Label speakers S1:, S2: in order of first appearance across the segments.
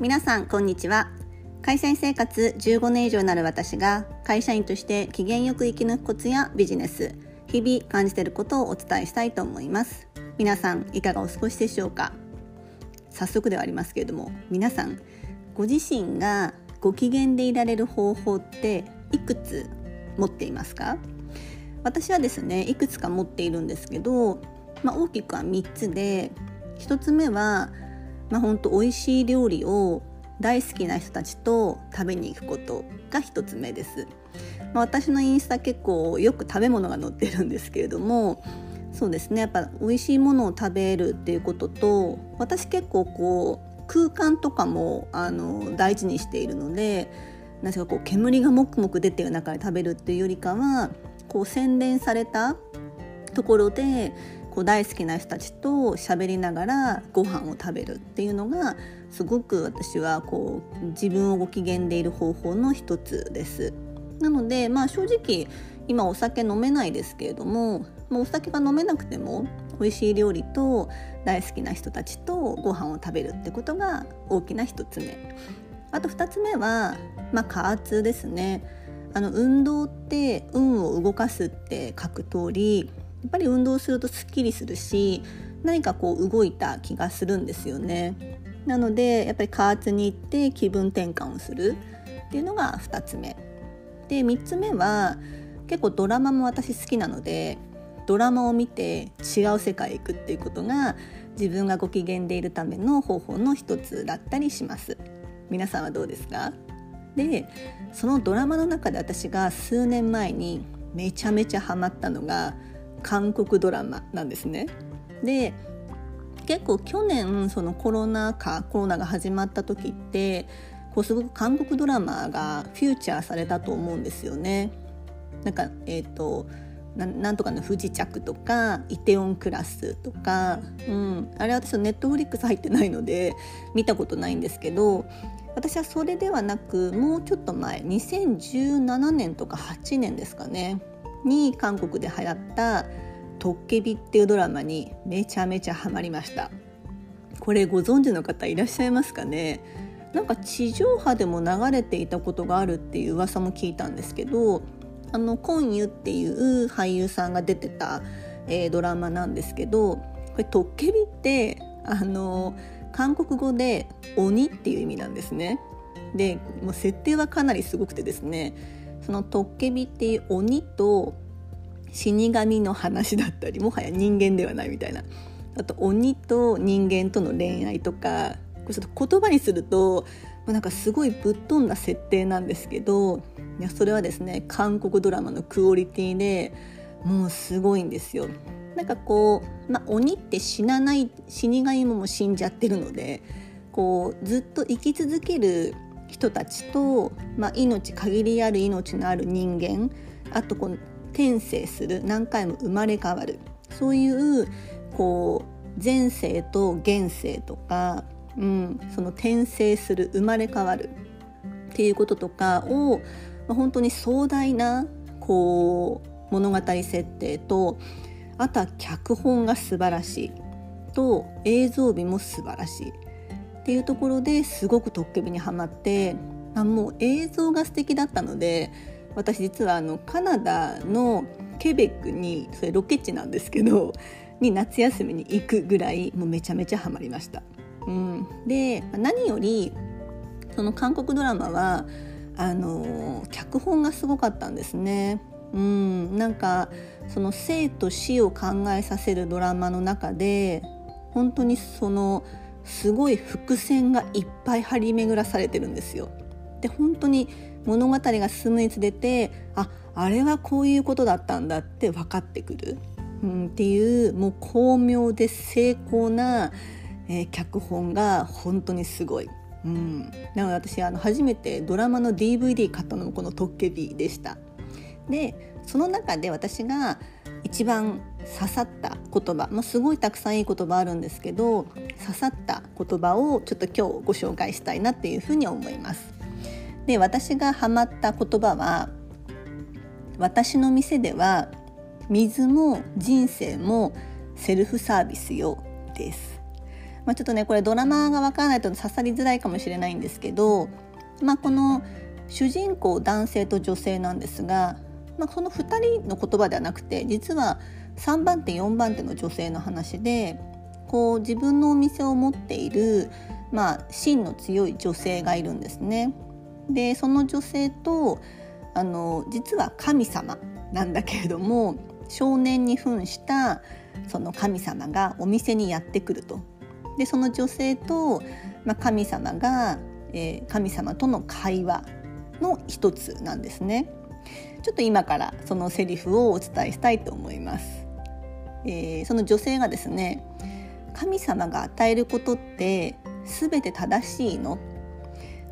S1: 皆さんこんにちは。会社員生活15年以上になる私が会社員として機嫌よく生き抜くコツやビジネス日々感じていることをお伝えしたいと思います。皆さんいかがお過ごしでしょうか？早速ではありますけれども皆さんご自身がご機嫌でいられる方法っていくつ持っていますか？私はですねいくつか持っているんですけど、まあ、大きくは3つで1つ目はまあ、ほんと美味しい料理を大好きな人たちと食べに行くことが1つ目です。まあ、私のインスタ結構よく食べ物が載ってるんですけれどもそうですねやっぱ美味しいものを食べるっていうことと私結構こう空間とかもあの大事にしているのでなぜかこう煙がもくもく出てる中で食べるっていうよりかはこう洗練されたところでこう大好きな人たちと喋りながらご飯を食べるっていうのがすごく私はこう自分をご機嫌でいる方法の一つです。なのでまあ正直今お酒飲めないですけれども、まあ、お酒が飲めなくても美味しい料理と大好きな人たちとご飯を食べるってことが大きな一つ目。あと2つ目は、まあ、加圧ですね。あの運動って運を動かすって書く通りやっぱり運動するとすっきりするし何かこう動いた気がするんですよね。なのでやっぱり加圧に行って気分転換をするっていうのが2つ目。で3つ目は結構ドラマも私好きなのでドラマを見て違う世界へ行くっていうことが自分がご機嫌でいるための方法の一つだったりします。皆さんはどうですか？でそのドラマの中で私が数年前にめちゃめちゃハマったのが韓国ドラマなんですね。で結構去年そのコロナ禍コロナが始まった時ってこうすごく韓国ドラマがフューチャーされたと思うんですよね。なんかえっ、ー、となんとかの不時着とかイテオンクラスとか、うん、あれ私はネットフリックス入ってないので見たことないんですけど私はそれではなくもうちょっと前2017年とか8年ですかねに韓国で流行った「トッケビ」っていうドラマにめちゃめちゃハマりましたこれご存知の方いらっしゃいますかね？なんか地上波でも流れていたことがあるっていう噂も聞いたんですけどあのコンユっていう俳優さんが出てた、えー、ドラマなんですけどこれトッケビってあの韓国語で鬼っていう意味なんですね。でもう設定はかなりすごくてですねそのトッケビっていう鬼と死神の話だったりもはや人間ではないみたいなあと鬼と人間との恋愛とかこれちょっと言葉にするとなんかすごいぶっ飛んだ設定なんですけどいやそれはですね韓国ドラマのクオリティでもうすごいんですよ。なんかこう、まあ、鬼って死なない死神もも死んじゃってるのでこうずっと生き続ける人たちと、まあ、命限りある命のある人間あとこの転生する何回も生まれ変わるそういうこう前世と現世とか、うん、その転生する生まれ変わるっていうこととかを、まあ、本当に壮大なこう物語設定とあとは脚本が素晴らしいと映像美も素晴らしい。っていうところですごくトッケビにはまってあもう映像が素敵だったので私実はあのカナダのケベックにそれロケ地なんですけどに夏休みに行くぐらいもうめちゃめちゃハマりました。うん、で何よりその韓国ドラマはあの脚本がすごかったんですね。うん、なんかその生と死を考えさせるドラマの中で本当にそのすごい伏線がいっぱい張り巡らされてるんですよ。で本当に物語が進むにつれてああれはこういうことだったんだって分かってくる、うん、っていうもう巧妙で精巧な、えー、脚本が本当にすごい。うん、なので私あの初めてドラマの DVD 買ったのもこの「トッケビ」でした。でその中で私が一番刺さった言葉、まあ、すごいたくさんいい言葉あるんですけど刺さった言葉をちょっと今日ご紹介したいなっていうふうに思います。で私がハマった言葉は私の店では水も人生もセルフサービスよです。まあ、ちょっとねこれドラマがわからないと刺さりづらいかもしれないんですけど、まあ、この主人公男性と女性なんですが、まあ、その2人の言葉ではなくて実は3番手4番手の女性の話でこう自分のお店を持っている、まあ、芯の強い女性がいるんですね。でその女性とあの実は神様なんだけれども少年に扮したその神様がお店にやってくると。でその女性と、まあ、神様が、えー、神様との会話の一つなんですね。ちょっと今からそのセリフをお伝えしたいと思います。えー、その女性がですね神様が与えることって全て正しいの？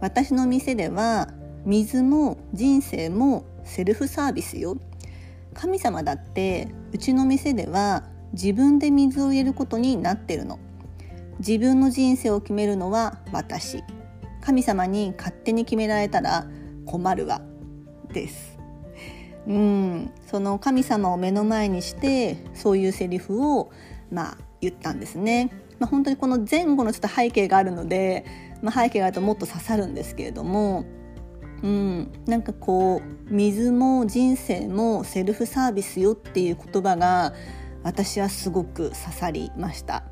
S1: 私の店では水も人生もセルフサービスよ。神様だってうちの店では自分で水を入れることになってるの。自分の人生を決めるのは私。神様に勝手に決められたら困るわ。です。うん。その神様を目の前にしてそういうセリフをまあ言ったんですね、まあ、本当にこの前後のちょっと背景があるので、まあ、背景があるともっと刺さるんですけれどもうん、なんかこう水も人生もセルフサービスよっていう言葉が私はすごく刺さりました。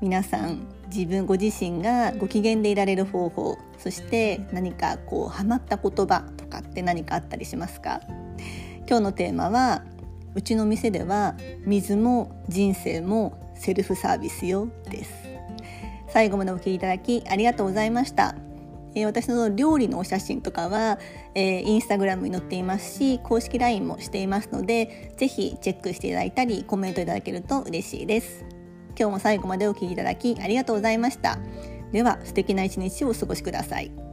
S1: 皆さん自分ご自身がご機嫌でいられる方法そして何かこうハマった言葉とかって何かあったりしますか？今日のテーマはうちの店では水も人生もセルフサービスよです。最後までお聞きいただきありがとうございました。え、私の料理のお写真とかは、えー、インスタグラムに載っていますし公式 LINE もしていますので是非チェックしていただいたりコメントいただけると嬉しいです。今日も最後までお聴きいただきありがとうございました。では素敵な一日をお過ごしください。